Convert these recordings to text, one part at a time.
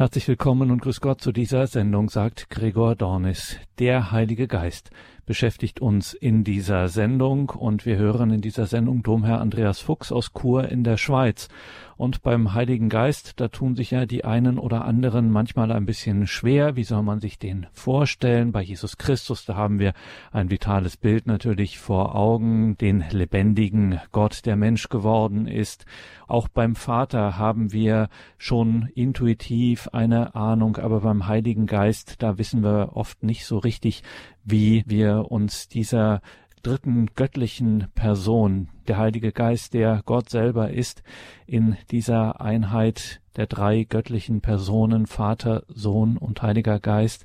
Herzlich willkommen und grüß Gott zu dieser Sendung, sagt Gregor Dornis. Der Heilige Geist beschäftigt uns in dieser Sendung und wir hören in dieser Sendung Domherr Andreas Fuchs aus Chur in der Schweiz. Und beim Heiligen Geist, da tun sich ja die einen oder anderen manchmal ein bisschen schwer. Wie soll man sich den vorstellen? Bei Jesus Christus, da haben wir ein vitales Bild natürlich vor Augen, den lebendigen Gott, der Mensch geworden ist. Auch beim Vater haben wir schon intuitiv eine Ahnung, aber beim Heiligen Geist, da wissen wir oft nicht so richtig, wie wir uns dieser dritten göttlichen Person, der Heilige Geist, der Gott selber ist, in dieser Einheit der drei göttlichen Personen, Vater, Sohn und Heiliger Geist.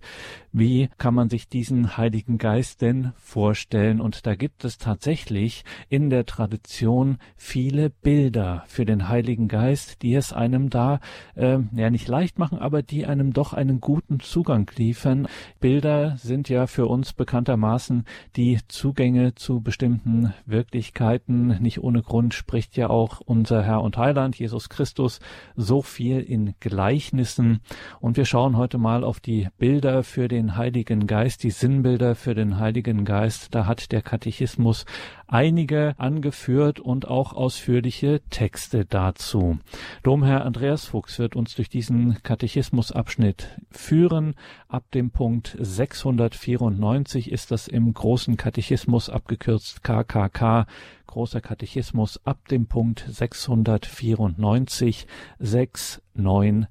Wie kann man sich diesen Heiligen Geist denn vorstellen? Und da gibt es tatsächlich in der Tradition viele Bilder für den Heiligen Geist, die es einem da äh, ja nicht leicht machen, aber die einem doch einen guten Zugang liefern. Bilder sind ja für uns bekanntermaßen die Zugänge zu bestimmten Wirklichkeiten. Nicht ohne Grund spricht ja auch unser Herr und Heiland Jesus Christus so viel in Gleichnissen. Und wir schauen heute mal auf die Bilder für den Heiligen Geist, die Sinnbilder für den Heiligen Geist. Da hat der Katechismus einige angeführt und auch ausführliche Texte dazu. Domherr Andreas Fuchs wird uns durch diesen Katechismusabschnitt führen. Ab dem Punkt 694 ist das im großen Katechismus abgekürzt KKK Großer Katechismus ab dem Punkt 694 694.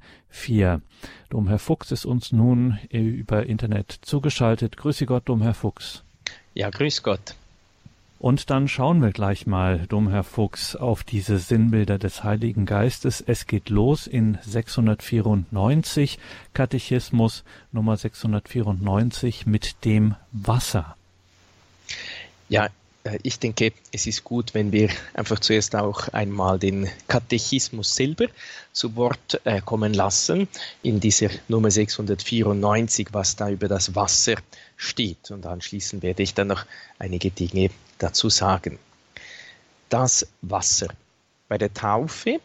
Domherr Fuchs ist uns nun über Internet zugeschaltet. Grüße Gott, Domherr Fuchs. Ja, grüß Gott. Und dann schauen wir gleich mal, Domherr Fuchs, auf diese Sinnbilder des Heiligen Geistes. Es geht los in 694 Katechismus Nummer 694 mit dem Wasser. Ja, ich denke, es ist gut, wenn wir einfach zuerst auch einmal den Katechismus selber zu Wort äh, kommen lassen, in dieser Nummer 694, was da über das Wasser steht. Und anschließend werde ich dann noch einige Dinge dazu sagen. Das Wasser. Bei der Taufe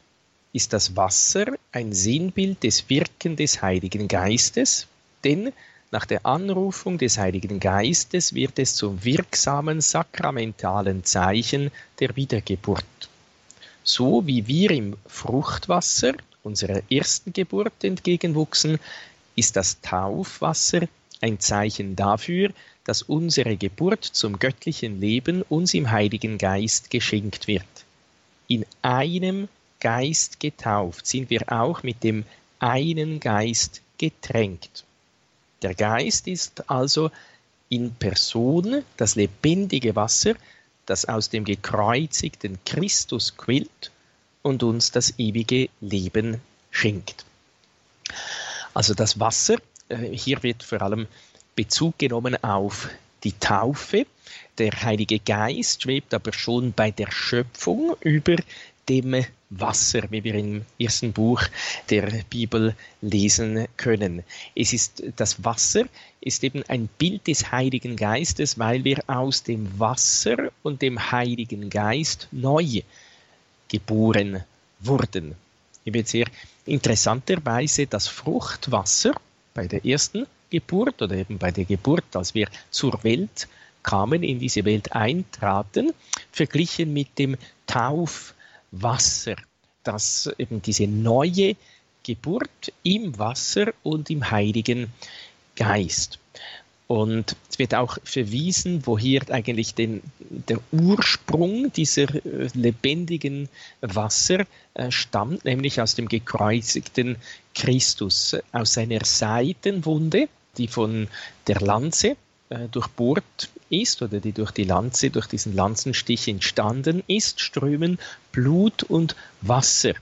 ist das Wasser ein Sinnbild des Wirken des Heiligen Geistes, denn nach der Anrufung des Heiligen Geistes wird es zum wirksamen sakramentalen Zeichen der Wiedergeburt. So wie wir im Fruchtwasser unserer ersten Geburt entgegenwuchsen, ist das Taufwasser ein Zeichen dafür, dass unsere Geburt zum göttlichen Leben uns im Heiligen Geist geschenkt wird. In einem Geist getauft sind wir auch mit dem einen Geist getränkt. Der Geist ist also in Person das lebendige Wasser, das aus dem gekreuzigten Christus quillt und uns das ewige Leben schenkt. Also das Wasser, äh, hier wird vor allem Bezug genommen auf die Taufe. Der Heilige Geist schwebt aber schon bei der Schöpfung über dem Wasser, wie wir im ersten Buch der Bibel lesen können. Es ist das Wasser ist eben ein Bild des Heiligen Geistes, weil wir aus dem Wasser und dem Heiligen Geist neu geboren wurden. Hier wird sehr interessanterweise das Fruchtwasser bei der ersten Geburt oder eben bei der Geburt, als wir zur Welt kamen, in diese Welt eintraten, verglichen mit dem Tauf Wasser, dass eben diese neue Geburt im Wasser und im Heiligen Geist. Und es wird auch verwiesen, woher eigentlich den, der Ursprung dieser äh, lebendigen Wasser äh, stammt, nämlich aus dem gekreuzigten Christus, aus seiner Seitenwunde, die von der Lanze äh, durchbohrt ist oder die durch die Lanze, durch diesen Lanzenstich entstanden ist, strömen Blut und Wasser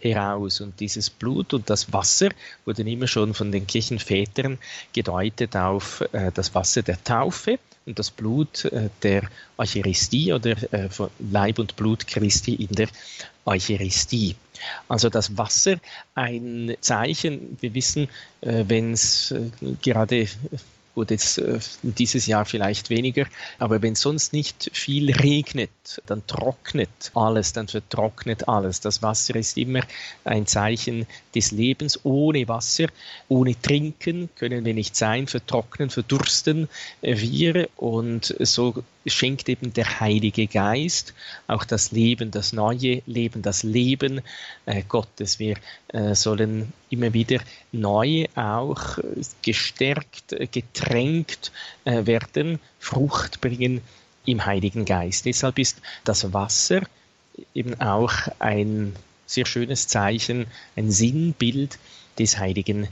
heraus. Und dieses Blut und das Wasser wurden immer schon von den Kirchenvätern gedeutet auf äh, das Wasser der Taufe und das Blut äh, der Eucharistie oder äh, von Leib und Blut Christi in der Eucharistie. Also das Wasser ein Zeichen, wir wissen, äh, wenn es äh, gerade Gut, jetzt äh, dieses Jahr vielleicht weniger, aber wenn sonst nicht viel regnet, dann trocknet alles, dann vertrocknet alles. Das Wasser ist immer ein Zeichen des Lebens. Ohne Wasser, ohne Trinken können wir nicht sein, vertrocknen, verdursten wir und so schenkt eben der Heilige Geist auch das Leben, das neue Leben, das Leben äh, Gottes. Wir äh, sollen immer wieder neu auch gestärkt, getränkt äh, werden, Frucht bringen im Heiligen Geist. Deshalb ist das Wasser eben auch ein sehr schönes Zeichen, ein Sinnbild des Heiligen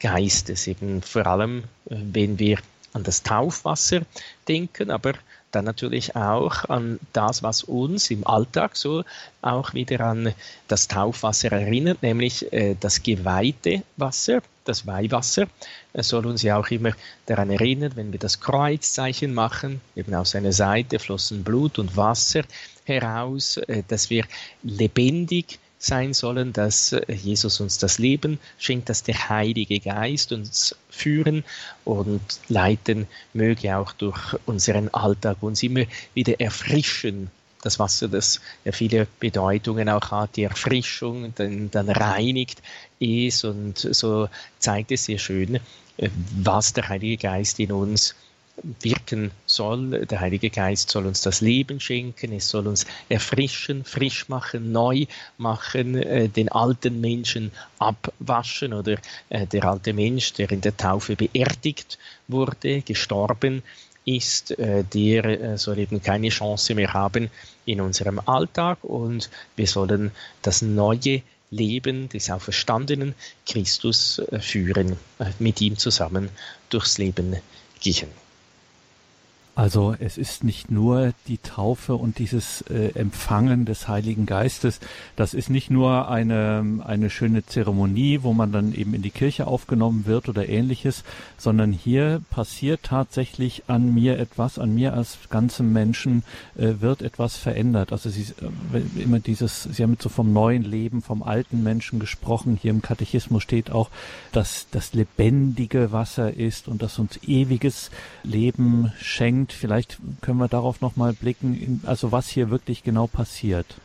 Geistes, eben vor allem, äh, wenn wir an das Taufwasser denken, aber dann natürlich auch an das, was uns im Alltag so auch wieder an das Taufwasser erinnert, nämlich äh, das geweihte Wasser, das Weihwasser. Es soll uns ja auch immer daran erinnern, wenn wir das Kreuzzeichen machen, eben aus seiner Seite flossen Blut und Wasser heraus, äh, dass wir lebendig sein sollen, dass äh, Jesus uns das Leben schenkt, dass der Heilige Geist uns führen und leiten möge auch durch unseren Alltag uns immer wieder erfrischen. Das Wasser, das ja viele Bedeutungen auch hat, die Erfrischung, dann, dann reinigt es und so zeigt es sehr schön, äh, was der Heilige Geist in uns wirken soll. Der Heilige Geist soll uns das Leben schenken, es soll uns erfrischen, frisch machen, neu machen, äh, den alten Menschen abwaschen oder äh, der alte Mensch, der in der Taufe beerdigt wurde, gestorben ist, äh, der soll eben keine Chance mehr haben in unserem Alltag und wir sollen das neue Leben des auferstandenen Christus führen, mit ihm zusammen durchs Leben gehen. Also es ist nicht nur die Taufe und dieses äh, Empfangen des Heiligen Geistes, das ist nicht nur eine, eine schöne Zeremonie, wo man dann eben in die Kirche aufgenommen wird oder ähnliches, sondern hier passiert tatsächlich an mir etwas, an mir als ganzem Menschen äh, wird etwas verändert. Also sie äh, immer dieses, Sie haben so vom neuen Leben, vom alten Menschen gesprochen. Hier im Katechismus steht auch, dass das lebendige Wasser ist und das uns ewiges Leben schenkt und vielleicht können wir darauf nochmal blicken, also was hier wirklich genau passiert.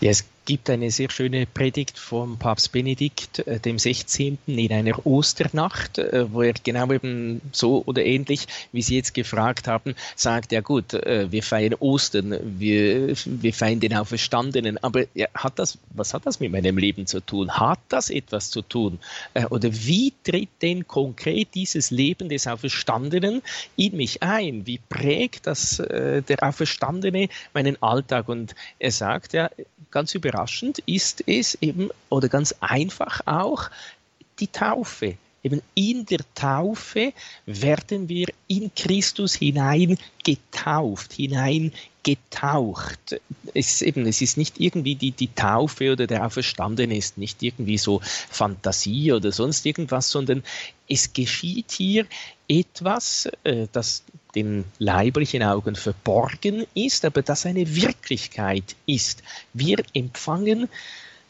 Ja, es gibt eine sehr schöne Predigt vom Papst Benedikt, äh, dem 16. in einer Osternacht, äh, wo er genau eben so oder ähnlich, wie Sie jetzt gefragt haben, sagt, ja gut, äh, wir feiern Ostern, wir, wir feiern den Auferstandenen, aber hat das, was hat das mit meinem Leben zu tun? Hat das etwas zu tun? Oder wie tritt denn konkret dieses Leben des Auferstandenen in mich ein? Wie prägt das der Auferstandene meinen Alltag? Und er sagt ja, ganz überraschend ist es eben, oder ganz einfach auch, die Taufe. Eben in der Taufe werden wir in Christus hinein getauft, hinein getaucht. Es, eben, es ist nicht irgendwie die, die Taufe oder der Auferstandene ist nicht irgendwie so Fantasie oder sonst irgendwas, sondern es geschieht hier etwas, äh, das den leiblichen Augen verborgen ist, aber das eine Wirklichkeit ist. Wir empfangen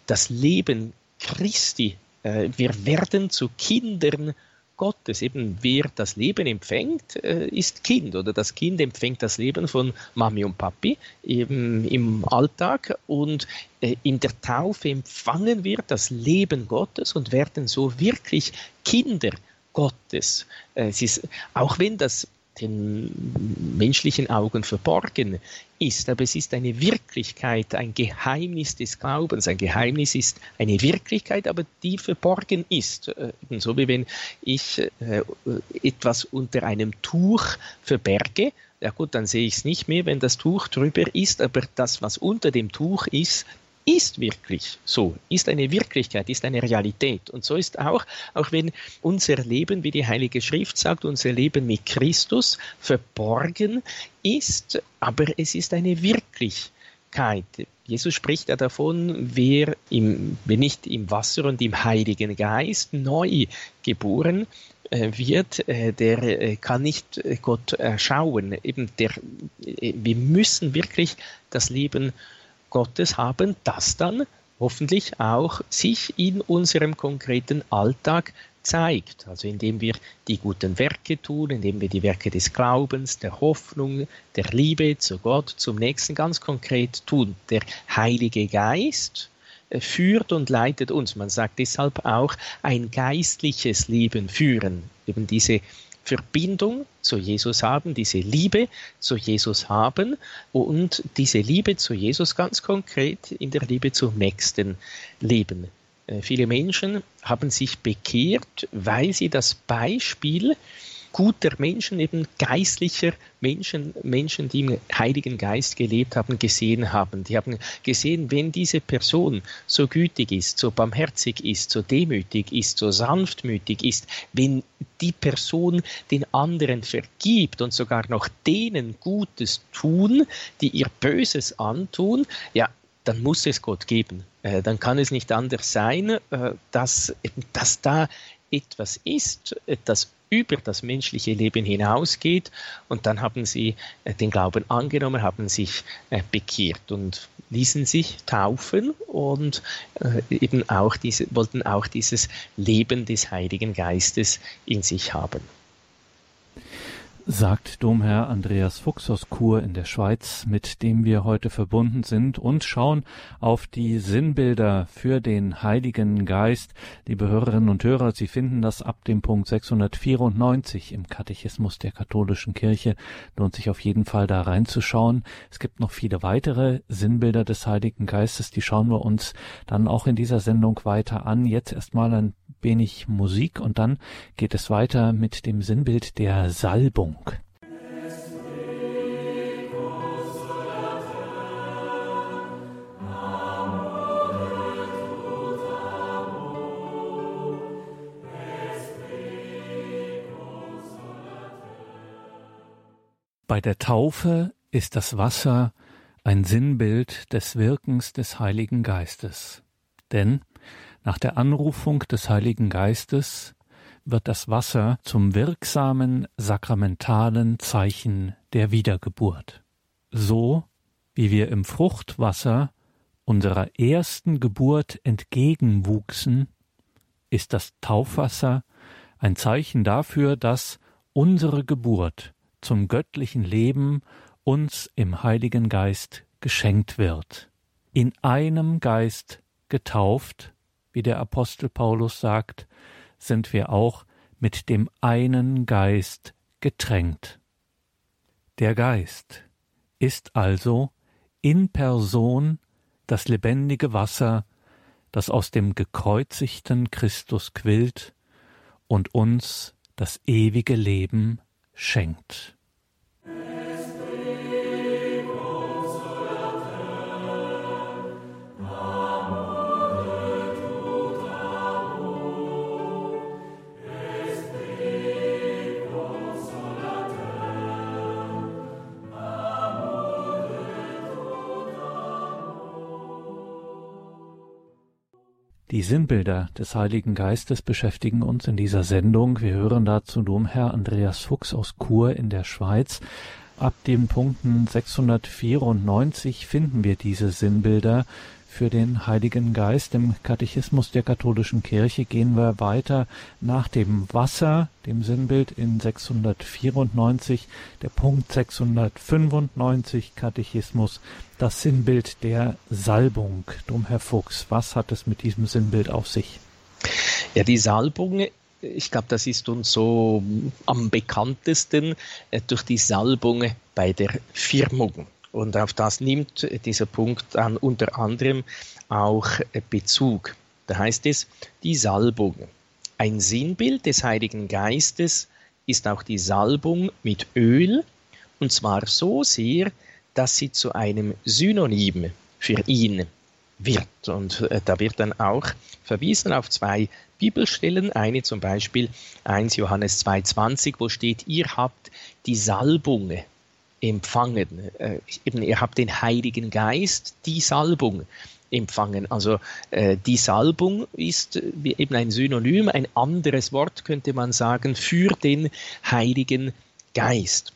das Leben Christi. Äh, wir werden zu Kindern Gottes. Eben wer das Leben empfängt, äh, ist Kind oder das Kind empfängt das Leben von Mami und Papi eben im Alltag und äh, in der Taufe empfangen wir das Leben Gottes und werden so wirklich Kinder Gottes. Es ist, auch wenn das den menschlichen Augen verborgen ist, aber es ist eine Wirklichkeit, ein Geheimnis des Glaubens. Ein Geheimnis ist eine Wirklichkeit, aber die verborgen ist. Äh, so wie wenn ich äh, etwas unter einem Tuch verberge, ja gut, dann sehe ich es nicht mehr, wenn das Tuch drüber ist, aber das, was unter dem Tuch ist, ist wirklich so, ist eine Wirklichkeit, ist eine Realität. Und so ist auch, auch wenn unser Leben, wie die Heilige Schrift sagt, unser Leben mit Christus verborgen ist, aber es ist eine Wirklichkeit. Jesus spricht ja davon, wer, im, wenn nicht im Wasser und im Heiligen Geist neu geboren äh, wird, äh, der äh, kann nicht Gott schauen. Eben der, wir müssen wirklich das Leben Gottes haben, das dann hoffentlich auch sich in unserem konkreten Alltag zeigt. Also indem wir die guten Werke tun, indem wir die Werke des Glaubens, der Hoffnung, der Liebe zu Gott, zum Nächsten ganz konkret tun. Der Heilige Geist äh, führt und leitet uns. Man sagt deshalb auch ein geistliches Leben führen. Eben diese Verbindung zu Jesus haben, diese Liebe zu Jesus haben und diese Liebe zu Jesus ganz konkret in der Liebe zum Nächsten leben. Äh, viele Menschen haben sich bekehrt, weil sie das Beispiel guter Menschen, eben geistlicher Menschen, Menschen, die im Heiligen Geist gelebt haben, gesehen haben. Die haben gesehen, wenn diese Person so gütig ist, so barmherzig ist, so demütig ist, so sanftmütig ist, wenn die Person den anderen vergibt und sogar noch denen Gutes tun, die ihr Böses antun, ja, dann muss es Gott geben. Äh, dann kann es nicht anders sein, äh, dass, dass da etwas ist, das über das menschliche Leben hinausgeht. Und dann haben sie äh, den Glauben angenommen, haben sich bekehrt und ließen sich taufen und eben auch diese, wollten auch dieses Leben des Heiligen Geistes in sich haben sagt Domherr Andreas Fuchs aus Chur in der Schweiz, mit dem wir heute verbunden sind und schauen auf die Sinnbilder für den Heiligen Geist. Liebe Hörerinnen und Hörer, Sie finden das ab dem Punkt 694 im Katechismus der katholischen Kirche. Lohnt sich auf jeden Fall da reinzuschauen. Es gibt noch viele weitere Sinnbilder des Heiligen Geistes, die schauen wir uns dann auch in dieser Sendung weiter an. Jetzt erstmal ein wenig Musik und dann geht es weiter mit dem Sinnbild der Salbung. Bei der Taufe ist das Wasser ein Sinnbild des Wirkens des Heiligen Geistes. Denn nach der Anrufung des Heiligen Geistes wird das Wasser zum wirksamen sakramentalen Zeichen der Wiedergeburt. So wie wir im Fruchtwasser unserer ersten Geburt entgegenwuchsen, ist das Taufwasser ein Zeichen dafür, dass unsere Geburt zum göttlichen Leben uns im Heiligen Geist geschenkt wird. In einem Geist getauft, wie der Apostel Paulus sagt, sind wir auch mit dem einen Geist getränkt. Der Geist ist also in Person das lebendige Wasser, das aus dem gekreuzigten Christus quillt und uns das ewige Leben schenkt. Die Sinnbilder des Heiligen Geistes beschäftigen uns in dieser Sendung. Wir hören dazu Domherr Andreas Fuchs aus Chur in der Schweiz. Ab den Punkten 694 finden wir diese Sinnbilder für den Heiligen Geist. Im Katechismus der katholischen Kirche gehen wir weiter nach dem Wasser, dem Sinnbild in 694, der Punkt 695 Katechismus, das Sinnbild der Salbung. Drum, Herr Fuchs, was hat es mit diesem Sinnbild auf sich? Ja, die Salbung ich glaube, das ist uns so am bekanntesten äh, durch die Salbung bei der Firmung. Und auf das nimmt dieser Punkt dann unter anderem auch Bezug. Da heißt es, die Salbung. Ein Sinnbild des Heiligen Geistes ist auch die Salbung mit Öl, und zwar so sehr, dass sie zu einem Synonym für ihn wird. Und äh, da wird dann auch verwiesen auf zwei Bibelstellen, eine zum Beispiel 1 Johannes 2,20, wo steht, ihr habt die Salbung empfangen. Äh, eben, ihr habt den Heiligen Geist, die Salbung empfangen. Also äh, die Salbung ist äh, eben ein Synonym, ein anderes Wort könnte man sagen, für den Heiligen Geist.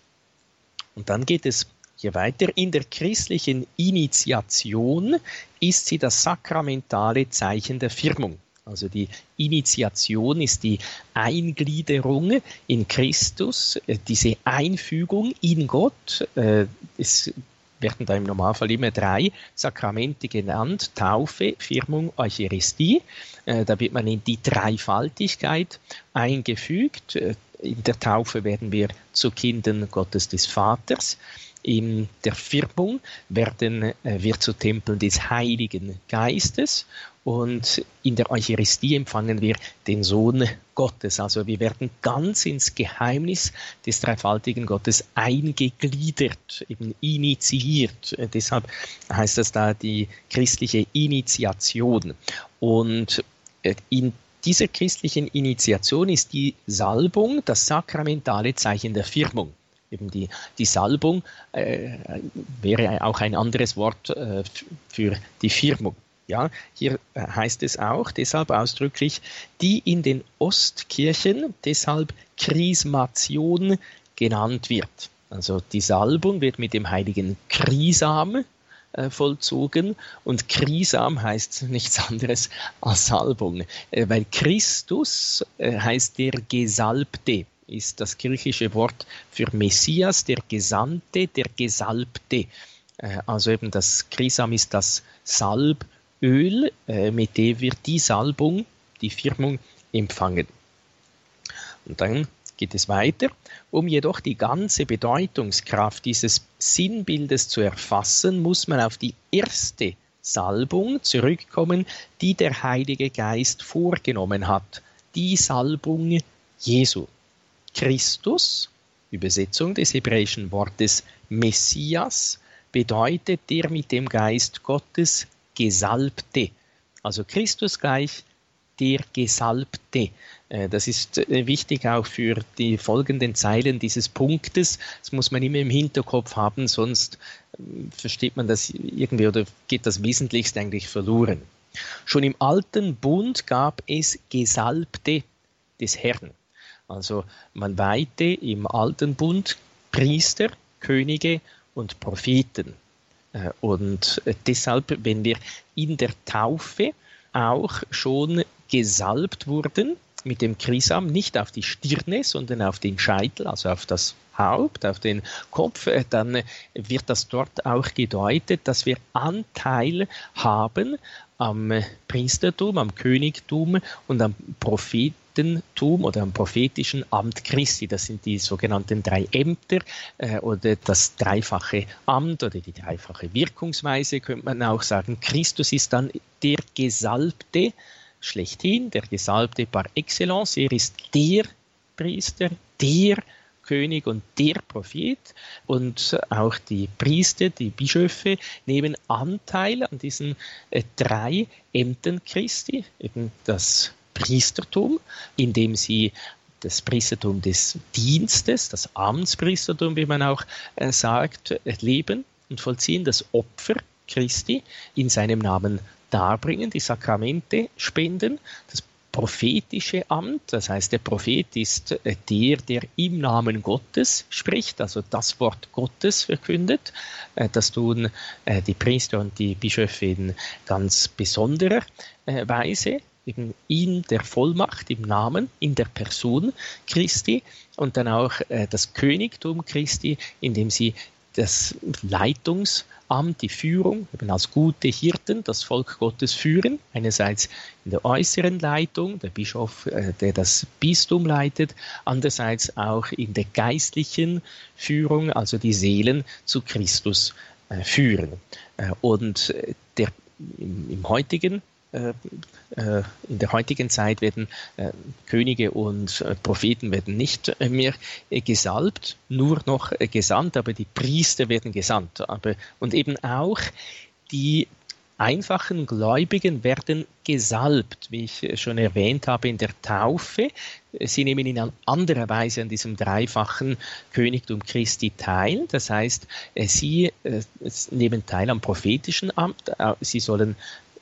Und dann geht es hier weiter, in der christlichen Initiation ist sie das sakramentale Zeichen der Firmung. Also die Initiation ist die Eingliederung in Christus, äh, diese Einfügung in Gott. Äh, es werden da im Normalfall immer drei Sakramente genannt, Taufe, Firmung, Eucharistie. Äh, da wird man in die Dreifaltigkeit eingefügt. In der Taufe werden wir zu Kindern Gottes des Vaters in der Firmung werden wir zu Tempeln des Heiligen Geistes und in der Eucharistie empfangen wir den Sohn Gottes. Also wir werden ganz ins Geheimnis des dreifaltigen Gottes eingegliedert, eben initiiert. Deshalb heißt das da die christliche Initiation. Und in dieser christlichen Initiation ist die Salbung das sakramentale Zeichen der Firmung eben die, die Salbung äh, wäre auch ein anderes Wort äh, für die Firmung. Ja, hier äh, heißt es auch deshalb ausdrücklich, die in den Ostkirchen deshalb Chrismation genannt wird. Also die Salbung wird mit dem heiligen Krisam äh, vollzogen und Krisam heißt nichts anderes als Salbung, äh, weil Christus heißt der Gesalbte ist das griechische Wort für Messias, der Gesandte, der Gesalbte. Also eben das Krisam ist das Salböl, äh, mit dem wir die Salbung, die Firmung empfangen. Und dann geht es weiter. Um jedoch die ganze Bedeutungskraft dieses Sinnbildes zu erfassen, muss man auf die erste Salbung zurückkommen, die der Heilige Geist vorgenommen hat. Die Salbung Jesu. Christus, Übersetzung des hebräischen Wortes Messias, bedeutet der mit dem Geist Gottes Gesalbte. Also Christus gleich der Gesalbte. Äh, das ist äh, wichtig auch für die folgenden Zeilen dieses Punktes. Das muss man immer im Hinterkopf haben, sonst ähm, versteht man das irgendwie oder geht das Wesentlichste eigentlich verloren. Schon im alten Bund gab es Gesalbte des Herrn. Also man weihte im Alten Bund Priester, Könige und Propheten. Äh, und deshalb, wenn wir in der Taufe auch schon gesalbt wurden mit dem Krisam, nicht auf die Stirne, sondern auf den Scheitel, also auf das Haupt, auf den Kopf, äh, dann wird das dort auch gedeutet, dass wir Anteil haben am Priestertum, am Königtum und am Prophet Prophetentum oder am prophetischen Amt Christi. Das sind die sogenannten drei Ämter äh, oder das dreifache Amt oder die dreifache Wirkungsweise, könnte man auch sagen. Christus ist dann der Gesalbte schlechthin, der Gesalbte par excellence. Er ist der Priester, der König und der Prophet und auch die Priester, die Bischöfe nehmen Anteil an diesen äh, drei Ämtern Christi, eben das Priestertum, indem sie das Priestertum des Dienstes, das Amtspriestertum, wie man auch äh, sagt, leben und vollziehen, das Opfer Christi in seinem Namen darbringen, die Sakramente spenden, das prophetische Amt, das heißt der Prophet ist äh, der, der im Namen Gottes spricht, also das Wort Gottes verkündet. Äh, das tun die Priester und die Bischöfe in ganz besonderer Weise eben in der Vollmacht, im Namen, in der Person Christi und dann auch äh, das Königtum Christi, indem sie das Leitungsamt, die Führung, eben als gute Hirten das Volk Gottes führen. Einerseits in der äußeren Leitung, der Bischof, äh, der das Bistum leitet, andererseits auch in der geistlichen Führung, also die Seelen zu Christus äh, führen. Äh, und der, im, im heutigen in der heutigen Zeit werden äh, Könige und Propheten werden nicht mehr gesalbt, nur noch gesandt, aber die Priester werden gesandt. Aber, und eben auch die einfachen Gläubigen werden gesalbt, wie ich schon erwähnt habe in der Taufe. Sie nehmen in anderer Weise an diesem dreifachen Königtum Christi teil. Das heißt, sie nehmen teil am prophetischen Amt. Sie sollen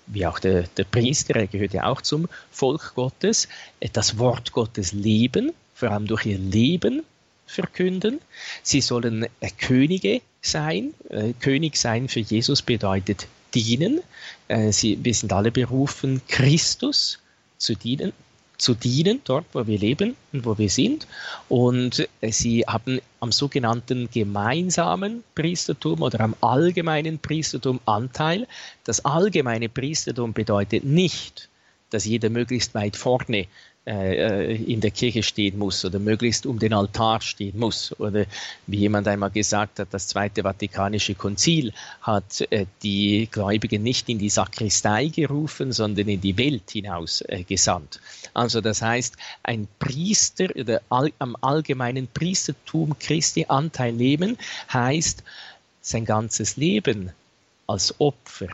wie auch der, der Priester, er gehört ja auch zum Volk Gottes, das Wort Gottes leben, vor allem durch ihr Leben verkünden. Sie sollen äh, Könige sein. Äh, König sein für Jesus bedeutet dienen. Äh, sie, wir sind alle berufen, Christus zu dienen, zu dienen, dort, wo wir leben und wo wir sind. Und sie haben am sogenannten gemeinsamen Priestertum oder am allgemeinen Priestertum Anteil. Das allgemeine Priestertum bedeutet nicht, dass jeder möglichst weit vorne äh, in der Kirche stehen muss oder möglichst um den Altar stehen muss. Oder wie jemand einmal gesagt hat, das Zweite Vatikanische Konzil hat äh, die Gläubigen nicht in die Sakristei gerufen, sondern in die Welt hinaus äh, gesandt. Also das heißt, ein Priester oder am allgemeinen Priestertum Christi Anteil nehmen, heißt sein ganzes Leben als Opfer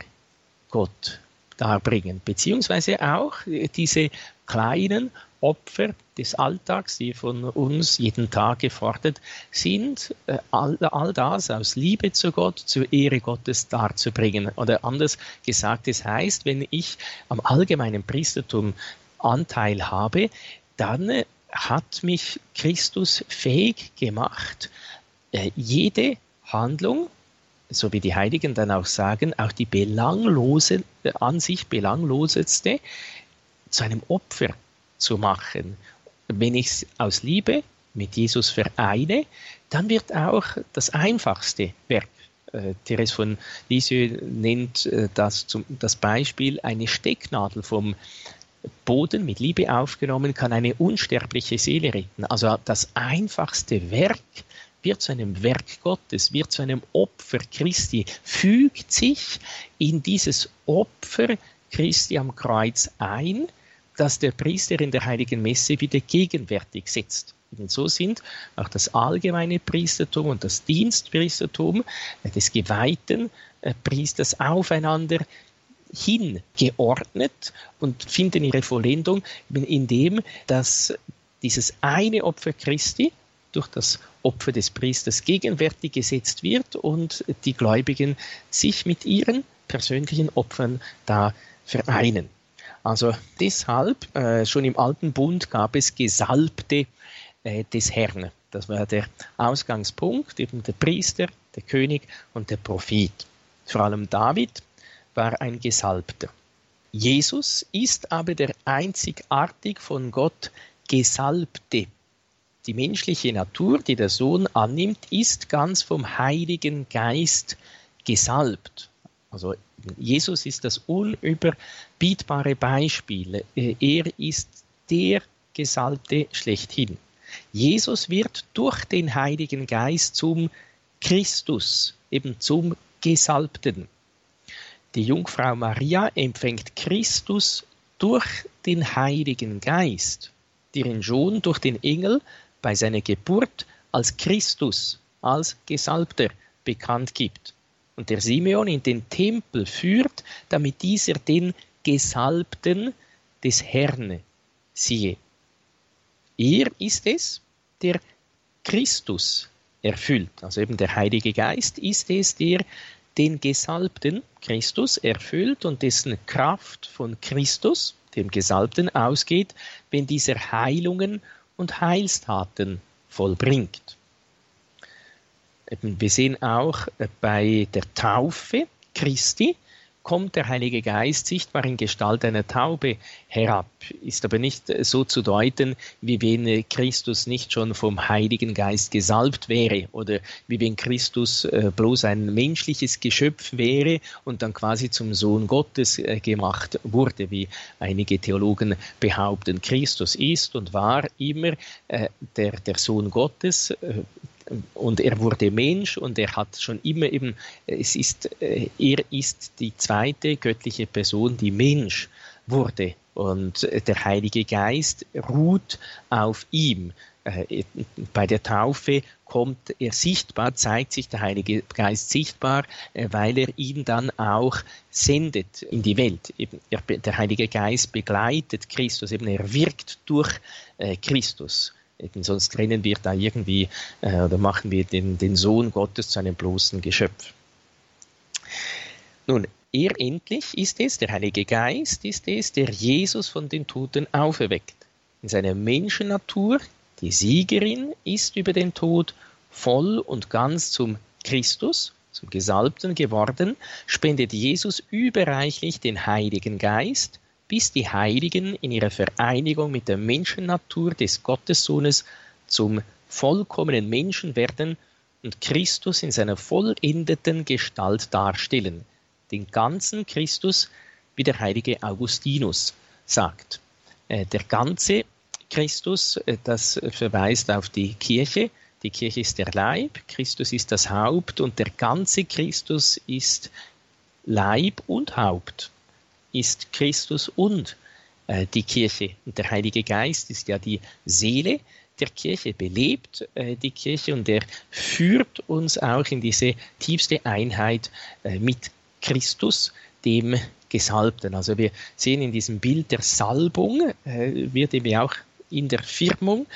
Gott darbringen, beziehungsweise auch diese kleinen Opfer des Alltags, die von uns jeden Tag gefordert sind, äh, all, all das aus Liebe zu Gott, zur Ehre Gottes darzubringen. Oder anders gesagt, es das heißt, wenn ich am allgemeinen Priestertum Anteil habe, dann äh, hat mich Christus fähig gemacht, äh, jede Handlung, so wie die Heiligen dann auch sagen, auch die belanglose, an sich belangloseste, zu einem Opfer zu machen. Wenn ich es aus Liebe mit Jesus vereine, dann wird auch das einfachste Werk äh, Therese von Lisieux nennt äh, das, zum, das Beispiel, eine Stecknadel vom Boden mit Liebe aufgenommen, kann eine unsterbliche Seele retten. Also das einfachste Werk wird zu einem Werk Gottes, wird zu einem Opfer Christi, fügt sich in dieses Opfer Christi am Kreuz ein, dass der Priester in der heiligen Messe wieder gegenwärtig sitzt. Und so sind auch das allgemeine Priestertum und das Dienstpriestertum des geweihten äh, Priesters aufeinander hingeordnet und finden ihre Vollendung in dem, dass dieses eine Opfer Christi durch das Opfer des Priesters gegenwärtig gesetzt wird und die Gläubigen sich mit ihren persönlichen Opfern da vereinen. Also deshalb, äh, schon im Alten Bund gab es Gesalbte äh, des Herrn. Das war der Ausgangspunkt, eben der Priester, der König und der Prophet. Vor allem David war ein Gesalbter. Jesus ist aber der einzigartig von Gott Gesalbte. Die menschliche Natur, die der Sohn annimmt, ist ganz vom Heiligen Geist gesalbt. Also Jesus ist das unüberbietbare Beispiel. Er ist der Gesalbte schlechthin. Jesus wird durch den Heiligen Geist zum Christus, eben zum Gesalbten. Die Jungfrau Maria empfängt Christus durch den Heiligen Geist, deren schon durch den Engel bei seiner Geburt als Christus, als Gesalbter bekannt gibt und der Simeon in den Tempel führt, damit dieser den Gesalbten des Herrn siehe. Er ist es, der Christus erfüllt. Also eben der Heilige Geist ist es, der den Gesalbten Christus erfüllt und dessen Kraft von Christus, dem Gesalbten, ausgeht, wenn dieser Heilungen und Heilstaten vollbringt. Wir sehen auch äh, bei der Taufe Christi, kommt der Heilige Geist sichtbar in Gestalt einer Taube herab, ist aber nicht äh, so zu deuten, wie wenn äh, Christus nicht schon vom Heiligen Geist gesalbt wäre oder wie wenn Christus bloß ein menschliches Geschöpf wäre und dann quasi zum Sohn Gottes gemacht wurde, wie einige Theologen behaupten. Christus ist und war immer der, der Sohn Gottes, und er wurde Mensch und er hat schon immer eben, es ist, äh, er ist die zweite göttliche Person, die Mensch wurde und der Heilige Geist ruht auf ihm. Äh, bei der Taufe kommt er sichtbar, zeigt sich der Heilige Geist sichtbar, äh, weil er ihn dann auch sendet in die Welt. der Heilige Geist begleitet Christus, eben er wirkt durch Christus. Eben sonst trennen wir da irgendwie äh, oder machen wir den, den Sohn Gottes zu einem bloßen Geschöpf. Nun, er endlich ist es, der Heilige Geist ist es, der Jesus von den Toten auferweckt. In seiner Menschennatur Die Siegerin ist über den Tod voll und ganz zum Christus, zum Gesalbten geworden, spendet Jesus überreichlich den Heiligen Geist, bis die Heiligen in ihrer Vereinigung mit der Menschennatur des Gottessohnes zum vollkommenen Menschen werden und Christus in seiner vollendeten Gestalt darstellen, den ganzen Christus, wie der heilige Augustinus sagt. Äh, der ganze Christus, äh, das verweist auf die Kirche. Die Kirche ist der Leib, Christus ist das Haupt und der ganze Christus ist Leib und Haupt, ist Christus und äh, die Kirche. Und der Heilige Geist ist ja die Seele der Kirche, belebt äh, die Kirche und er führt uns auch in diese tiefste Einheit äh, mit Christus, dem Gesalbten. Also wir sehen in diesem Bild der Salbung, äh, wird eben auch in der Firmung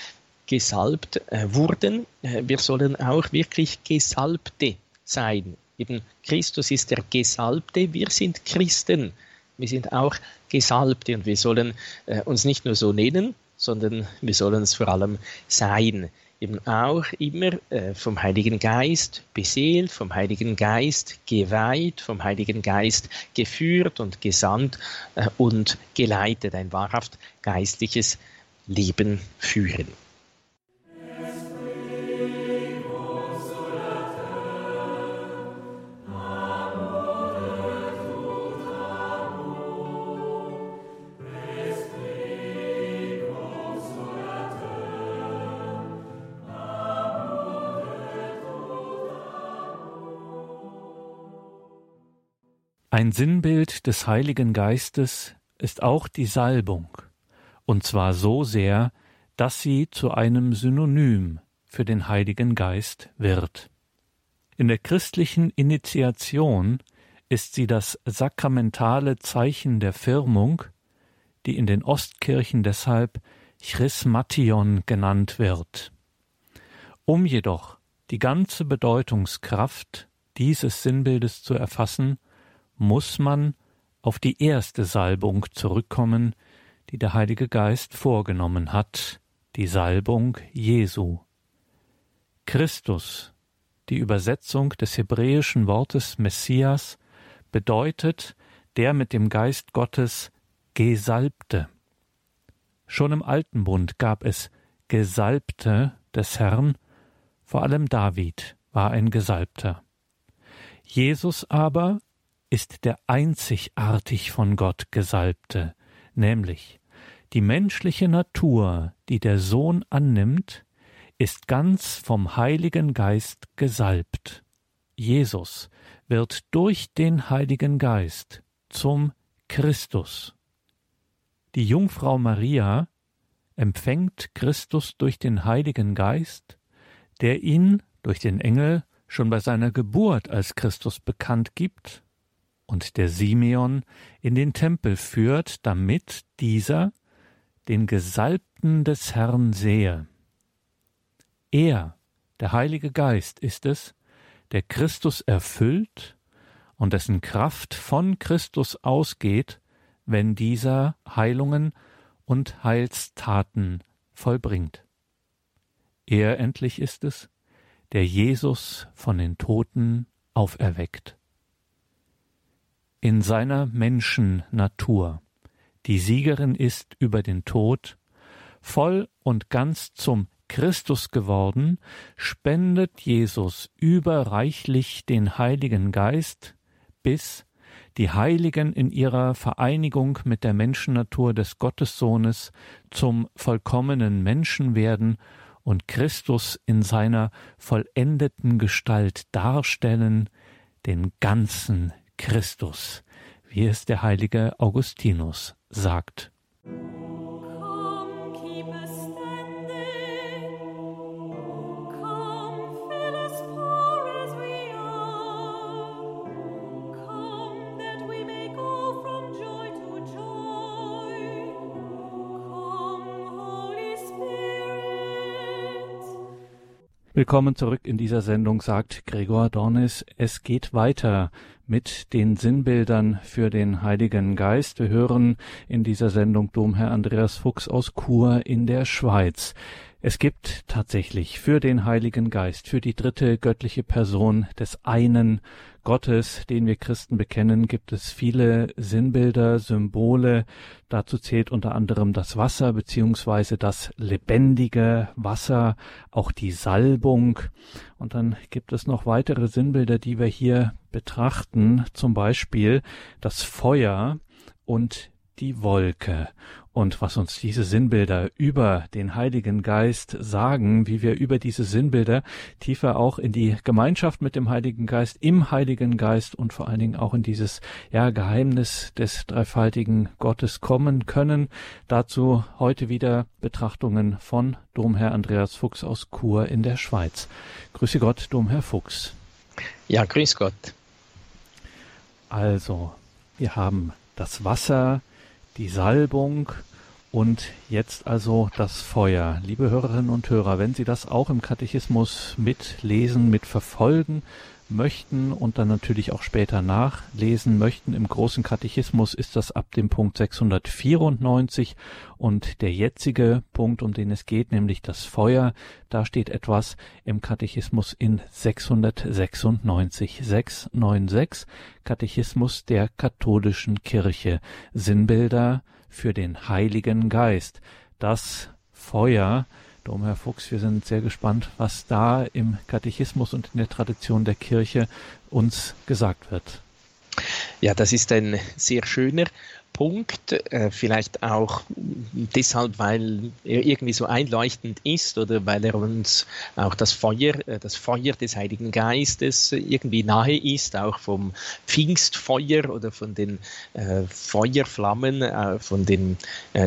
gesalbt äh, wurden. Äh, wir sollen auch wirklich Gesalbte sein. Eben Christus ist der Gesalbte, wir sind Christen. Wir sind auch Gesalbte und wir sollen äh, uns nicht nur so nennen, sondern wir sollen es vor allem sein. Eben auch immer äh, vom Heiligen Geist beseelt, vom Heiligen Geist geweiht, vom Heiligen Geist geführt und gesandt äh, und geleitet. Ein wahrhaft geistliches Leben führen. Ein Sinnbild des Heiligen Geistes ist auch die Salbung und zwar so sehr, dass sie zu einem Synonym für den Heiligen Geist wird. In der christlichen Initiation ist sie das sakramentale Zeichen der Firmung, die in den Ostkirchen deshalb Chrismation genannt wird. Um jedoch die ganze Bedeutungskraft dieses Sinnbildes zu erfassen, muss man auf die erste Salbung zurückkommen, die der Heilige Geist vorgenommen hat, die Salbung Jesu. Christus, die Übersetzung des hebräischen Wortes Messias, bedeutet der mit dem Geist Gottes Gesalbte. Schon im Alten Bund gab es Gesalbte des Herrn, vor allem David war ein Gesalbter. Jesus aber ist der einzigartig von Gott Gesalbte, nämlich die menschliche Natur, die der Sohn annimmt, ist ganz vom Heiligen Geist gesalbt. Jesus wird durch den Heiligen Geist zum Christus. Die Jungfrau Maria empfängt Christus durch den Heiligen Geist, der ihn durch den Engel schon bei seiner Geburt als Christus bekannt gibt und der Simeon in den Tempel führt, damit dieser den Gesalbten des Herrn sehe. Er, der Heilige Geist, ist es, der Christus erfüllt und dessen Kraft von Christus ausgeht, wenn dieser Heilungen und Heilstaten vollbringt. Er endlich ist es, der Jesus von den Toten auferweckt. In seiner Menschennatur. Die Siegerin ist über den Tod, voll und ganz zum Christus geworden, spendet Jesus überreichlich den Heiligen Geist, bis die Heiligen in ihrer Vereinigung mit der Menschennatur des Gottessohnes zum vollkommenen Menschen werden und Christus in seiner vollendeten Gestalt darstellen, den ganzen Christus, wie es der heilige Augustinus sagt. Willkommen zurück in dieser Sendung, sagt Gregor Dornis. Es geht weiter mit den Sinnbildern für den Heiligen Geist. Wir hören in dieser Sendung Domherr Andreas Fuchs aus Chur in der Schweiz. Es gibt tatsächlich für den Heiligen Geist, für die dritte göttliche Person des einen Gottes, den wir Christen bekennen, gibt es viele Sinnbilder, Symbole. Dazu zählt unter anderem das Wasser beziehungsweise das lebendige Wasser, auch die Salbung. Und dann gibt es noch weitere Sinnbilder, die wir hier betrachten, zum Beispiel das Feuer und die Wolke. Und was uns diese Sinnbilder über den Heiligen Geist sagen, wie wir über diese Sinnbilder tiefer auch in die Gemeinschaft mit dem Heiligen Geist, im Heiligen Geist und vor allen Dingen auch in dieses ja, Geheimnis des dreifaltigen Gottes kommen können. Dazu heute wieder Betrachtungen von Domherr Andreas Fuchs aus Chur in der Schweiz. Grüße Gott, Domherr Fuchs. Ja, grüß Gott. Also, wir haben das Wasser, die Salbung und jetzt also das Feuer. Liebe Hörerinnen und Hörer, wenn Sie das auch im Katechismus mitlesen, mitverfolgen möchten und dann natürlich auch später nachlesen möchten, im großen Katechismus ist das ab dem Punkt 694 und der jetzige Punkt, um den es geht, nämlich das Feuer, da steht etwas im Katechismus in 696, 696, Katechismus der katholischen Kirche, Sinnbilder für den Heiligen Geist. Das Feuer, Dom Herr Fuchs, wir sind sehr gespannt, was da im Katechismus und in der Tradition der Kirche uns gesagt wird. Ja, das ist ein sehr schöner Punkt, äh, vielleicht auch deshalb, weil er irgendwie so einleuchtend ist oder weil er uns auch das Feuer, äh, das Feuer des Heiligen Geistes irgendwie nahe ist, auch vom Pfingstfeuer oder von den äh, Feuerflammen, von den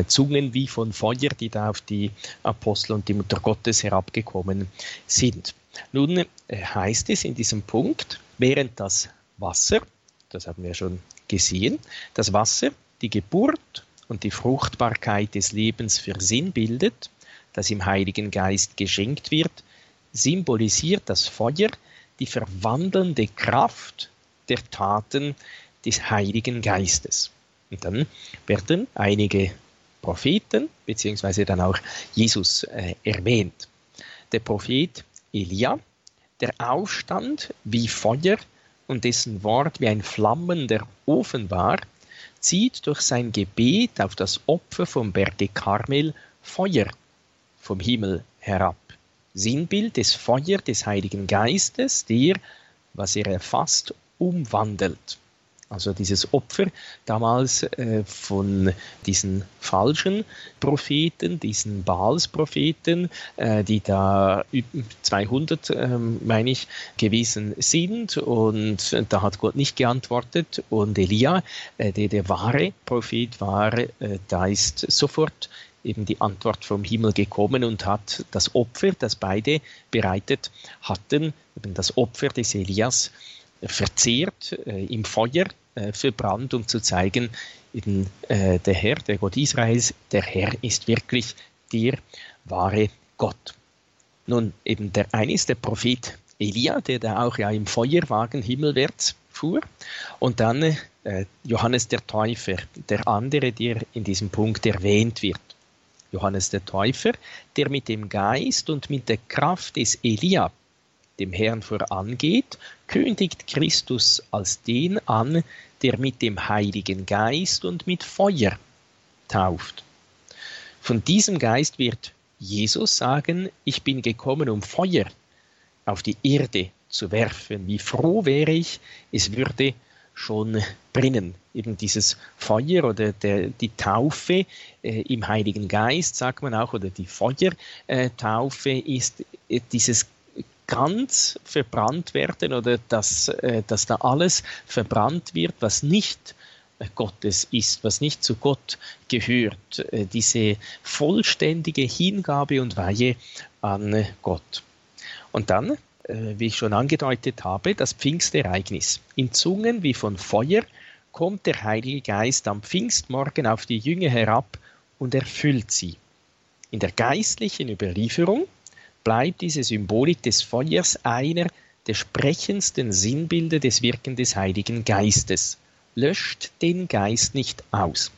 Zungen wie von Feuer, die da auf die Apostel und die Mutter Gottes herabgekommen sind. Nun heißt es in diesem Punkt, während das Wasser, das haben wir schon gesehen, das Wasser die Geburt und die Fruchtbarkeit des Lebens für Sinn bildet, das im Heiligen Geist geschenkt wird, symbolisiert das Feuer die verwandelnde Kraft der Taten des Heiligen Geistes. Und dann werden einige Propheten beziehungsweise dann auch Jesus äh, erwähnt. Der Prophet Elia, der Aufstand wie Feuer und dessen Wort wie ein flammender Ofen war, zieht durch sein Gebet auf das Opfer vom Berge Karmel Feuer vom Himmel herab. Sinnbild des Feuer des Heiligen Geistes, der, was er erfasst, umwandelt. Also dieses Opfer damals äh, von diesen falschen Propheten, diesen Baals-Propheten, äh, die da 200, äh, meine ich, gewesen sind. Und da hat Gott nicht geantwortet. Und Elia, äh, der der wahre Prophet war, äh, da ist sofort eben die Antwort vom Himmel gekommen und hat das Opfer, das beide bereitet hatten, eben das Opfer des Elias, verzehrt äh, im Feuer verbrannt, um zu zeigen, eben, äh, der Herr, der Gott Israels, der Herr ist wirklich der wahre Gott. Nun, eben der eine ist der Prophet Elia, der da auch ja im Feuerwagen himmelwärts fuhr. Und dann äh, Johannes der Täufer, der andere, der in diesem Punkt erwähnt wird. Johannes der Täufer, der mit dem Geist und mit der Kraft des Elia dem Herrn vorangeht, kündigt Christus als den an, der mit dem Heiligen Geist und mit Feuer tauft. Von diesem Geist wird Jesus sagen, ich bin gekommen, um Feuer auf die Erde zu werfen. Wie froh wäre ich, es würde schon brennen. Eben dieses Feuer oder der, die Taufe äh, im Heiligen Geist, sagt man auch, oder die Feuertaufe ist äh, dieses ganz verbrannt werden oder dass, äh, dass da alles verbrannt wird, was nicht äh, Gottes ist, was nicht zu Gott gehört. Äh, diese vollständige Hingabe und Weihe an Gott. Und dann, wie ich schon angedeutet habe, das Pfingstereignis. In Zungen wie von Feuer kommt der Heilige Geist am Pfingstmorgen auf die Jünger herab und erfüllt sie. In der geistlichen Überlieferung bleibt diese Symbolik des Feuers einer der sprechendsten Sinnbilder des Wirken des Heiligen Geistes. Löscht den Geist nicht aus.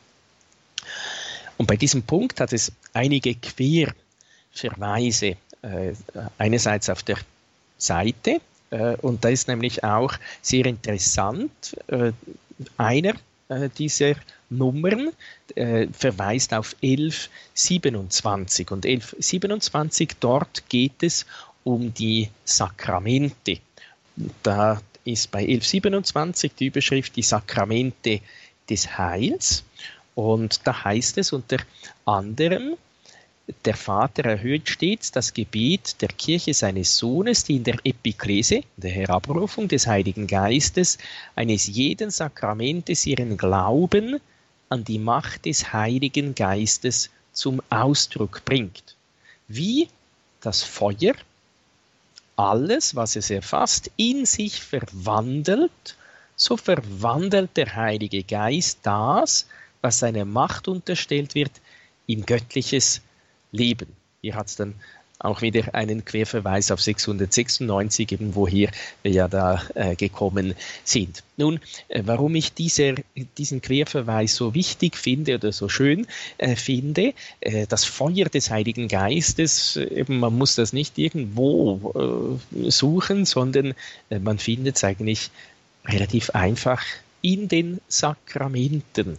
Und bei diesem Punkt hat es einige Querverse Verweise. Äh, einerseits auf der Seite, äh, und da ist nämlich auch sehr interessant, äh, einer äh, dieser Nummern äh, verweist auf 1127. Und 1127, dort geht es um die Sakramente. Da ist bei 1127 die Überschrift die Sakramente des Heils. Und da heißt es unter anderem, der Vater erhöht stets das Gebet der Kirche seines Sohnes, die in der Epiklese, der Herabrufung des Heiligen Geistes, eines jeden Sakramentes ihren Glauben an die Macht des Heiligen Geistes zum Ausdruck bringt. Wie das Feuer alles, was es erfasst, in sich verwandelt, so verwandelt der Heilige Geist das, was seiner Macht unterstellt wird, in göttliches leben. Hier hat es dann auch wieder einen Querverweis auf 696, eben woher wir ja da äh, gekommen sind. Nun, äh, warum ich dieser, diesen Querverweis so wichtig finde oder so schön äh, finde, äh, das Feuer des Heiligen Geistes, äh, eben man muss das nicht irgendwo äh, suchen, sondern man findet es eigentlich relativ einfach in den Sakramenten.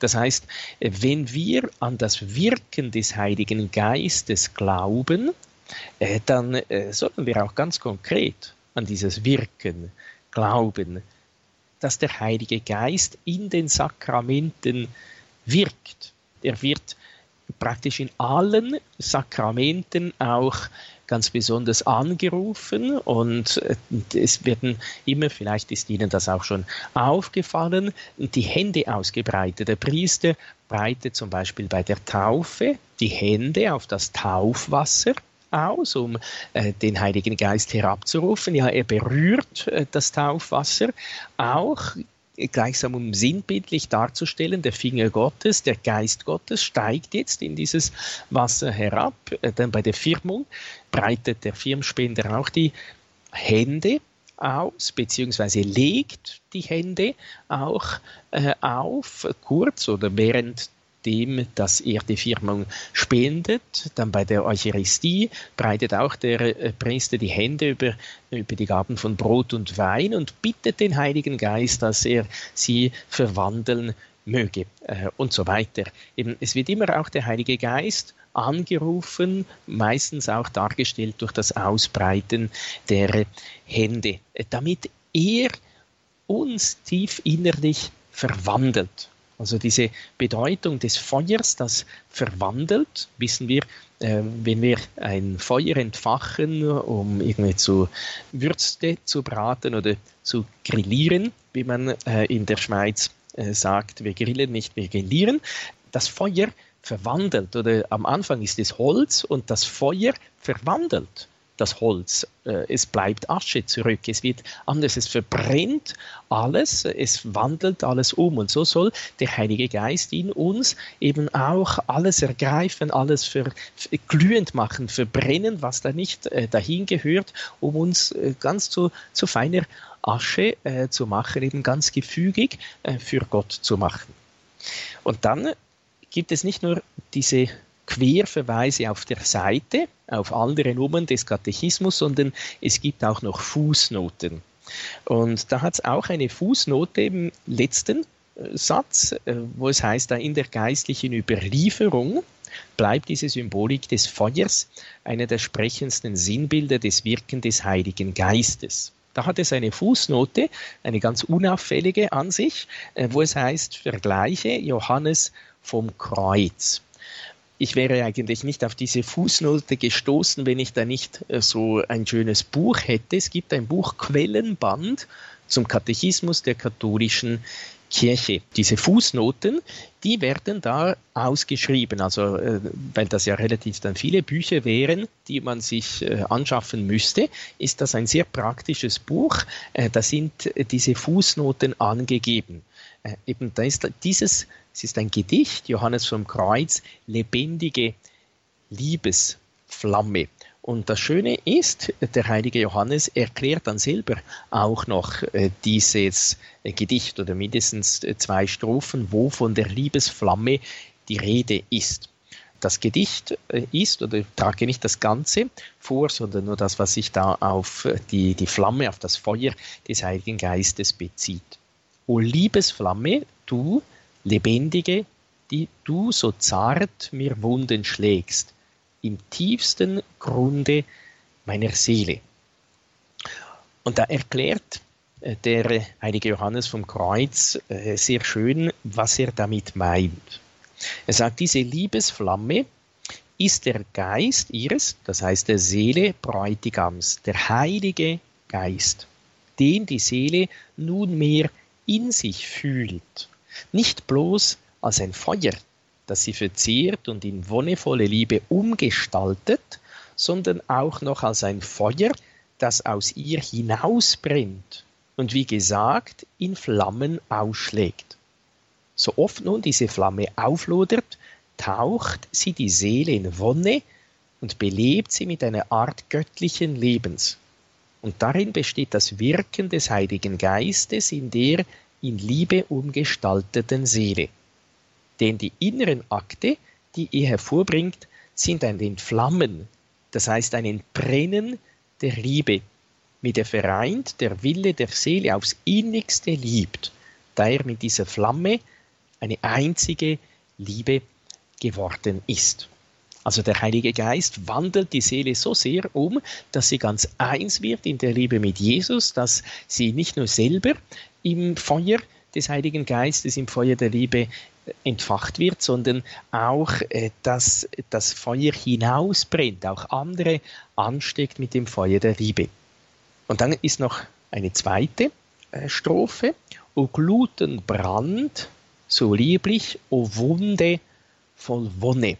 Das heißt, wenn wir an das Wirken des Heiligen Geistes glauben, äh, dann äh, sollten wir auch ganz konkret an dieses Wirken glauben, dass der Heilige Geist in den Sakramenten wirkt. Er wird praktisch in allen Sakramenten auch ganz besonders angerufen und äh, es werden immer, vielleicht ist Ihnen das auch schon aufgefallen, die Hände ausgebreitet. Der Priester breitet zum Beispiel bei der Taufe die Hände auf das Taufwasser aus, um äh, den Heiligen Geist herabzurufen. Ja, er berührt äh, das Taufwasser auch gleichsam um sinnbildlich darzustellen, der Finger Gottes, der Geist Gottes steigt jetzt in dieses Wasser herab. Äh, dann bei der Firmung breitet der Firmspender auch die Hände aus, beziehungsweise legt die Hände auch äh, auf, kurz oder während dem, dass er die Firmung spendet. Dann bei der Eucharistie breitet auch der äh, Priester die Hände über, über die Gaben von Brot und Wein und bittet den Heiligen Geist, dass er sie verwandeln möge äh, und so weiter. Eben, es wird immer auch der Heilige Geist angerufen, meistens auch dargestellt durch das Ausbreiten der Hände, äh, damit er uns tief innerlich verwandelt. Also diese Bedeutung des Feuers, das verwandelt, wissen wir, äh, wenn wir ein Feuer entfachen, um irgendwie zu Würste zu braten oder zu grillieren, wie man äh, in der Schweiz äh, sagt, wir grillen nicht, wir grillieren. Das Feuer verwandelt oder am Anfang ist es Holz und das Feuer verwandelt das Holz. Äh, es bleibt Asche zurück. Es wird anders. Es verbrennt alles. Es wandelt alles um. Und so soll der Heilige Geist in uns eben auch alles ergreifen, alles für, glühend machen, verbrennen, was da nicht äh, dahin gehört, um uns äh, ganz zu, zu feiner Asche äh, zu machen, eben ganz gefügig äh, für Gott zu machen. Und dann gibt es nicht nur diese Querverweise auf der Seite auf andere Nummern des Katechismus, sondern es gibt auch noch Fußnoten. Und da hat es auch eine Fußnote im letzten äh, Satz, äh, wo es heißt, da in der geistlichen Überlieferung bleibt diese Symbolik des Feuers einer der sprechendsten Sinnbilder des Wirken des Heiligen Geistes. Da hat es eine Fußnote, eine ganz unauffällige an sich, äh, wo es heißt, vergleiche Johannes vom Kreuz ich wäre eigentlich nicht auf diese Fußnote gestoßen, wenn ich da nicht äh, so ein schönes Buch hätte. Es gibt ein Buch Quellenband zum Katechismus der katholischen Kirche. Diese Fußnoten, die werden da ausgeschrieben, also äh, weil das ja relativ dann viele Bücher wären, die man sich äh, anschaffen müsste, ist das ein sehr praktisches Buch. da sind diese Fußnoten angegeben. eben da ist dieses es ist ein Gedicht, Johannes vom Kreuz, lebendige Liebesflamme. Und das Schöne ist, der heilige Johannes erklärt dann selber auch noch äh, dieses äh, Gedicht oder mindestens äh, zwei Strophen, wo von der Liebesflamme die Rede ist. das Gedicht ist, oder ich trage nicht das Ganze vor, sondern nur das, was sich da auf die, die Flamme, auf das Feuer des Heiligen Geistes bezieht. O Liebesflamme, du, lebendige, die du so zart mir Wunden schlägst, im tiefsten Grunde meiner Seele. Und da erklärt äh, der heilige Johannes vom Kreuz äh, sehr schön, was er damit meint. Er sagt, diese Liebesflamme ist der Geist ihres, das heißt der Seele Bräutigams, der Heilige Geist, den die Seele nunmehr in sich fühlt. Nicht bloß als ein Feuer, das sie verzehrt und in wonnevolle Liebe umgestaltet, sondern auch noch als ein Feuer, das aus ihr hinausbrennt und wie gesagt in Flammen ausschlägt. So oft nun diese Flamme auflodert, taucht sie die Seele in Wonne und belebt sie mit einer Art göttlichen Lebens. Und darin besteht das Wirken des Heiligen Geistes in der in Liebe umgestalteten Seele. Denn die inneren Akte, die er hervorbringt, sind ein Entflammen, das heißt ein Entbrennen der Liebe, mit der vereint der Wille der Seele aufs innigste liebt, da er mit dieser Flamme eine einzige Liebe geworden ist. Also der Heilige Geist wandelt die Seele so sehr um, dass sie ganz eins wird in der Liebe mit Jesus, dass sie nicht nur selber im Feuer des Heiligen Geistes, im Feuer der Liebe entfacht wird, sondern auch, äh, dass das Feuer hinausbrennt, auch andere ansteckt mit dem Feuer der Liebe. Und dann ist noch eine zweite äh, Strophe. O Glutenbrand, so lieblich, o Wunde voll Wonne.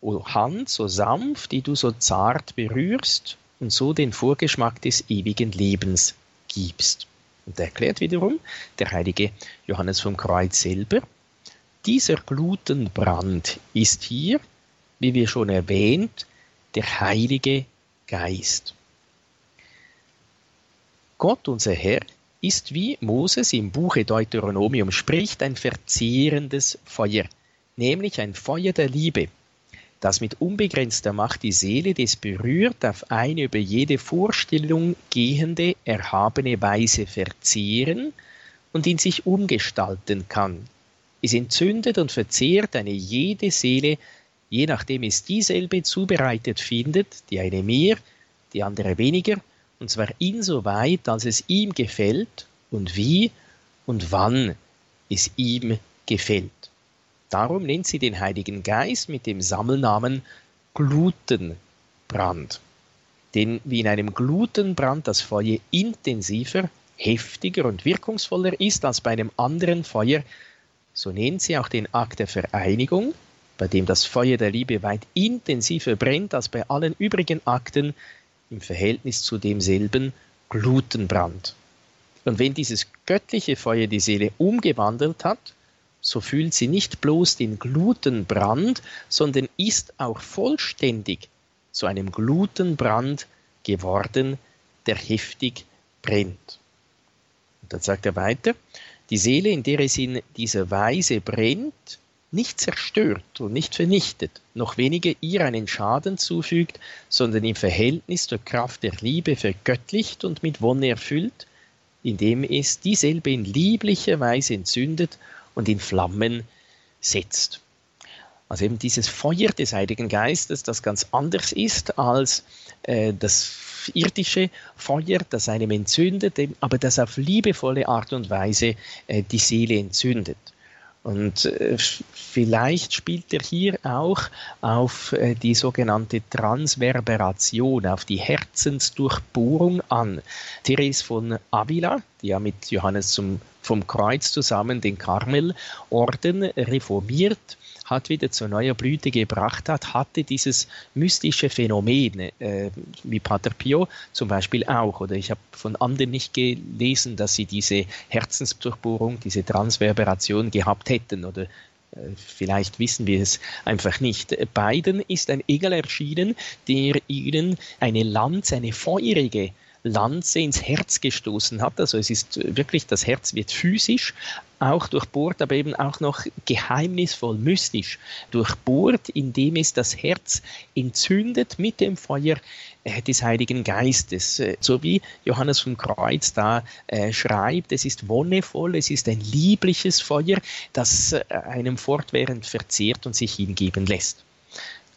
O Hand so sanft, die du so zart berührst und so den Vorgeschmack des ewigen Lebens gibst. Und erklärt wiederum der heilige Johannes vom Kreuz selber, dieser Glutenbrand ist hier, wie wir schon erwähnt, der Heilige Geist. Gott, unser Herr, ist wie Moses im Buche Deuteronomium spricht, ein verzehrendes Feuer, nämlich ein Feuer der Liebe, das mit unbegrenzter Macht die Seele des berührt auf eine über jede Vorstellung gehende, erhabene Weise verzehren und in sich umgestalten kann, es entzündet und verzehrt eine jede Seele, je nachdem es dieselbe zubereitet findet, die eine mehr, die andere weniger, und zwar insoweit, als es ihm gefällt und wie und wann es ihm gefällt. Darum nennt sie den Heiligen Geist mit dem Sammelnamen Glutenbrand. Denn wie in einem Glutenbrand das Feuer intensiver, heftiger und wirkungsvoller ist als bei einem anderen Feuer, so nennt sie auch den Akt der Vereinigung, bei dem das Feuer der Liebe weit intensiver brennt als bei allen übrigen Akten im Verhältnis zu demselben Glutenbrand. Und wenn dieses göttliche Feuer die Seele umgewandelt hat, so fühlt sie nicht bloß den Glutenbrand, sondern ist auch vollständig zu einem Glutenbrand geworden, der heftig brennt. Und dann sagt er weiter, die Seele, in der es in dieser Weise brennt, nicht zerstört und nicht vernichtet, noch weniger ihr einen Schaden zufügt, sondern im Verhältnis zur Kraft der Liebe vergöttlicht und mit Wonne erfüllt, indem es dieselbe in lieblicher Weise entzündet und in Flammen setzt. Also eben dieses Feuer des Heiligen Geistes, das ganz anders ist als äh, das irdische Feuer, das einem entzündet, aber das auf liebevolle Art und Weise äh, die Seele entzündet. Und äh, vielleicht spielt er hier auch auf äh, die sogenannte Transverberation, auf die Herzensdurchbohrung an. Therese von Avila, die ja mit Johannes zum, vom Kreuz zusammen den Karmelorden reformiert, hat wieder zur neuer Blüte gebracht hat, hatte dieses mystische Phänomen, äh, wie Pater Pio zum Beispiel auch. Oder ich habe von anderen nicht gelesen, dass sie diese Herzensdurchbohrung, diese Transverberation gehabt hätten oder äh, Vielleicht wissen wir es einfach nicht. Beiden ist ein Engel erschienen, der ihnen eine Lanze, eine feurige Lanze ins Herz gestoßen hat. Also es ist wirklich, das Herz wird physisch auch durchbohrt, aber eben auch noch geheimnisvoll, mystisch durchbohrt, indem es das Herz entzündet mit dem Feuer äh, des Heiligen Geistes. Äh, so wie Johannes vom Kreuz da äh, schreibt, es ist wonnevoll, es ist ein liebliches Feuer, das äh, einem fortwährend verzehrt und sich hingeben lässt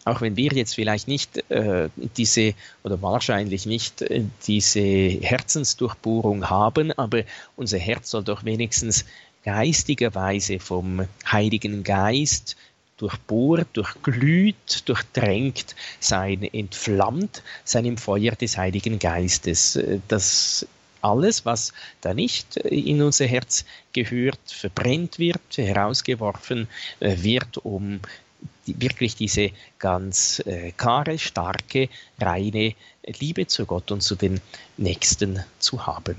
auch wenn wir jetzt vielleicht nicht äh, diese oder wahrscheinlich nicht äh, diese Herzensdurchbohrung haben, aber unser Herz soll doch wenigstens geistigerweise vom Heiligen Geist durchbohrt, durchglüht, durchdrängt sein, entflammt sein im Feuer des Heiligen Geistes. Das alles, was da nicht in unser Herz gehört, verbrennt wird, herausgeworfen äh, wird, um wirklich diese ganz äh, klare, starke, reine Liebe zu Gott und zu den Nächsten zu haben.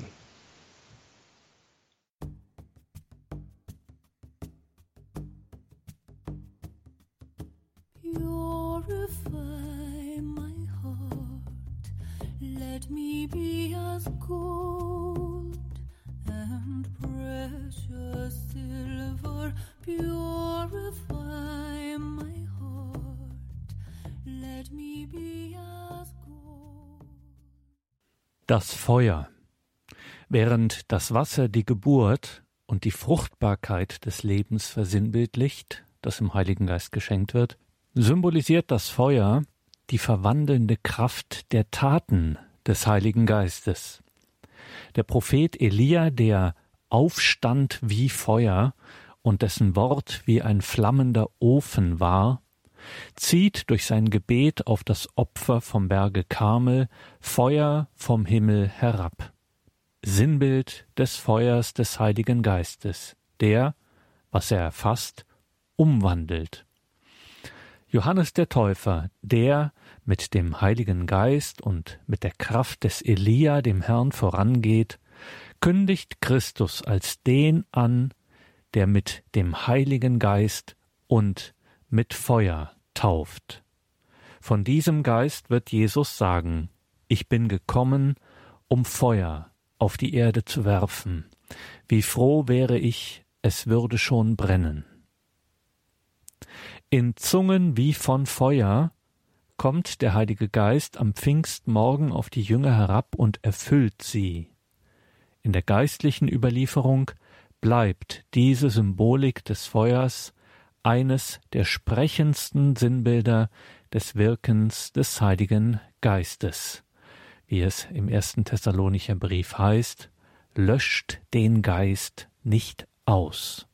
Purify my heart, let me be as gold and precious silver. Purify Das Feuer. Während das Wasser die Geburt und die Fruchtbarkeit des Lebens versinnbildlicht, das im Heiligen Geist geschenkt wird, symbolisiert das Feuer die verwandelnde Kraft der Taten des Heiligen Geistes. Der Prophet Elia, der aufstand wie Feuer und dessen Wort wie ein flammender Ofen war, zieht durch sein Gebet auf das Opfer vom Berge Karmel Feuer vom Himmel herab. Sinnbild des Feuers des Heiligen Geistes, der, was er erfasst, umwandelt. Johannes der Täufer, der mit dem Heiligen Geist und mit der Kraft des Elia dem Herrn vorangeht, kündigt Christus als den an, der mit dem Heiligen Geist und mit Feuer tauft. Von diesem Geist wird Jesus sagen, ich bin gekommen, um Feuer auf die Erde zu werfen. Wie froh wäre ich, es würde schon brennen. In Zungen wie von Feuer kommt der Heilige Geist am Pfingstmorgen auf die Jünger herab und erfüllt sie. In der geistlichen Überlieferung bleibt diese Symbolik des Feuers eines der sprechendsten Sinnbilder des Wirkens des Heiligen Geistes. Wie es im ersten Thessalonicher Brief heißt, löscht den Geist nicht aus.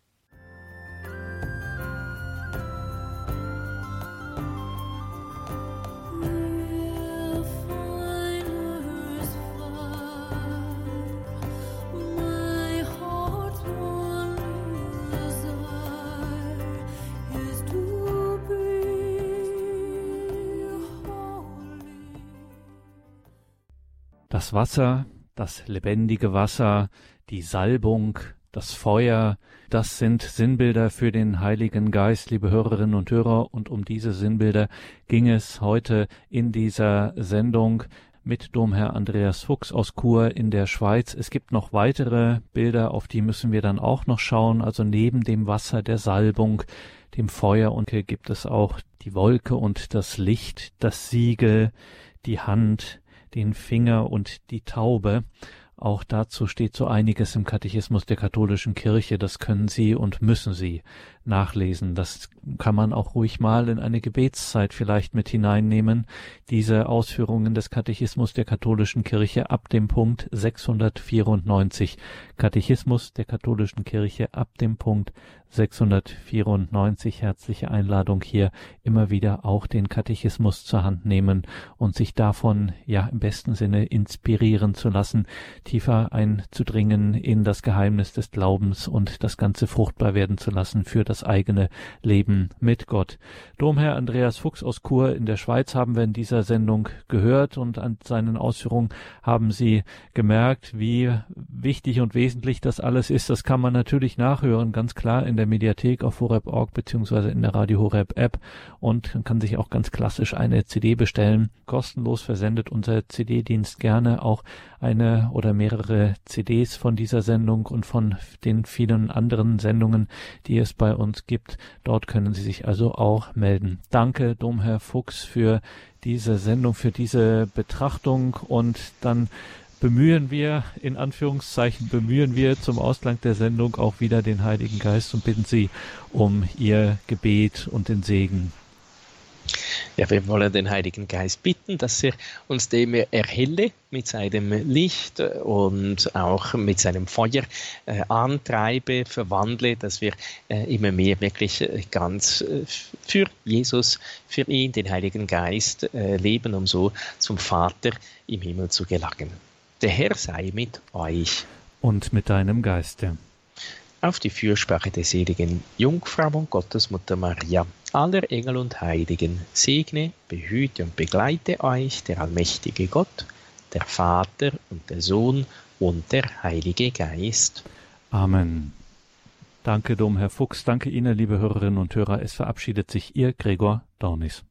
Das Wasser, das lebendige Wasser, die Salbung, das Feuer, das sind Sinnbilder für den Heiligen Geist, liebe Hörerinnen und Hörer, und um diese Sinnbilder ging es heute in dieser Sendung mit Domherr Andreas Fuchs aus Chur in der Schweiz. Es gibt noch weitere Bilder, auf die müssen wir dann auch noch schauen. Also neben dem Wasser der Salbung, dem Feuer und hier gibt es auch die Wolke und das Licht, das Siegel, die Hand, den Finger und die Taube. Auch dazu steht so einiges im Katechismus der katholischen Kirche, das können Sie und müssen Sie nachlesen. Das kann man auch ruhig mal in eine Gebetszeit vielleicht mit hineinnehmen. Diese Ausführungen des Katechismus der katholischen Kirche ab dem Punkt 694. Katechismus der katholischen Kirche ab dem Punkt 694 herzliche Einladung hier immer wieder auch den Katechismus zur Hand nehmen und sich davon ja im besten Sinne inspirieren zu lassen, tiefer einzudringen in das Geheimnis des Glaubens und das Ganze fruchtbar werden zu lassen für das das eigene Leben mit Gott. Domherr Andreas Fuchs aus Chur in der Schweiz haben wir in dieser Sendung gehört und an seinen Ausführungen haben Sie gemerkt, wie wichtig und wesentlich das alles ist. Das kann man natürlich nachhören, ganz klar in der Mediathek auf horeb.org beziehungsweise in der Radio Horeb App und man kann sich auch ganz klassisch eine CD bestellen. Kostenlos versendet unser CD-Dienst gerne auch eine oder mehrere CDs von dieser Sendung und von den vielen anderen Sendungen, die es bei uns gibt. Dort können Sie sich also auch melden. Danke, Domherr Fuchs, für diese Sendung, für diese Betrachtung und dann bemühen wir, in Anführungszeichen, bemühen wir zum Ausgang der Sendung auch wieder den Heiligen Geist und bitten Sie um Ihr Gebet und den Segen. Ja, wir wollen den Heiligen Geist bitten, dass er uns dem erhelle mit seinem Licht und auch mit seinem Feuer äh, antreibe, verwandle, dass wir äh, immer mehr wirklich äh, ganz äh, für Jesus, für ihn, den Heiligen Geist äh, leben, um so zum Vater im Himmel zu gelangen. Der Herr sei mit euch. Und mit deinem Geiste. Auf die Fürsprache der seligen Jungfrau und Gottesmutter Maria aller Engel und Heiligen, segne, behüte und begleite euch der allmächtige Gott, der Vater und der Sohn und der Heilige Geist. Amen. Danke, Dom Herr Fuchs. Danke Ihnen, liebe Hörerinnen und Hörer. Es verabschiedet sich Ihr Gregor Dornis.